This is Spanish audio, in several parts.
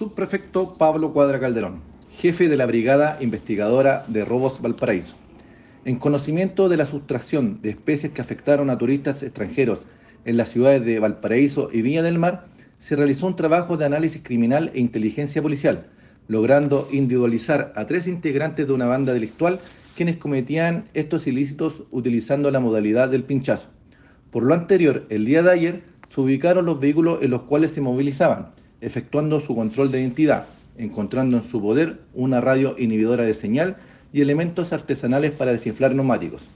Subprefecto Pablo Cuadra Calderón, jefe de la Brigada Investigadora de Robos Valparaíso. En conocimiento de la sustracción de especies que afectaron a turistas extranjeros en las ciudades de Valparaíso y Viña del Mar, se realizó un trabajo de análisis criminal e inteligencia policial, logrando individualizar a tres integrantes de una banda delictual quienes cometían estos ilícitos utilizando la modalidad del pinchazo. Por lo anterior, el día de ayer se ubicaron los vehículos en los cuales se movilizaban, efectuando su control de identidad, encontrando en su poder una radio inhibidora de señal y elementos artesanales para desinflar neumáticos,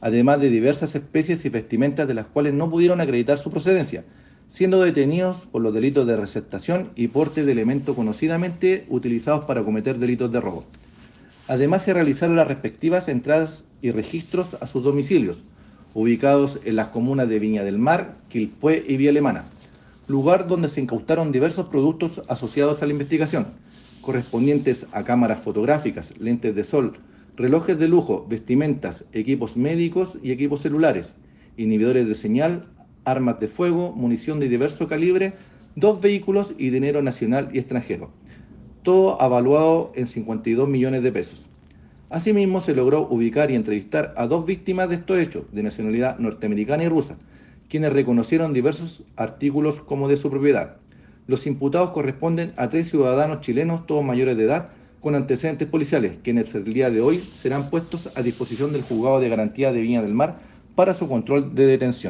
además de diversas especies y vestimentas de las cuales no pudieron acreditar su procedencia, siendo detenidos por los delitos de receptación y porte de elementos conocidamente utilizados para cometer delitos de robo. Además, se realizaron las respectivas entradas y registros a sus domicilios, ubicados en las comunas de Viña del Mar, Quilpué y Vía Alemana, lugar donde se incautaron diversos productos asociados a la investigación, correspondientes a cámaras fotográficas, lentes de sol, relojes de lujo, vestimentas, equipos médicos y equipos celulares, inhibidores de señal, armas de fuego, munición de diverso calibre, dos vehículos y dinero nacional y extranjero. Todo avaluado en 52 millones de pesos. Asimismo, se logró ubicar y entrevistar a dos víctimas de estos hechos, de nacionalidad norteamericana y rusa, quienes reconocieron diversos artículos como de su propiedad. Los imputados corresponden a tres ciudadanos chilenos, todos mayores de edad, con antecedentes policiales, quienes el día de hoy serán puestos a disposición del juzgado de garantía de Viña del Mar para su control de detención.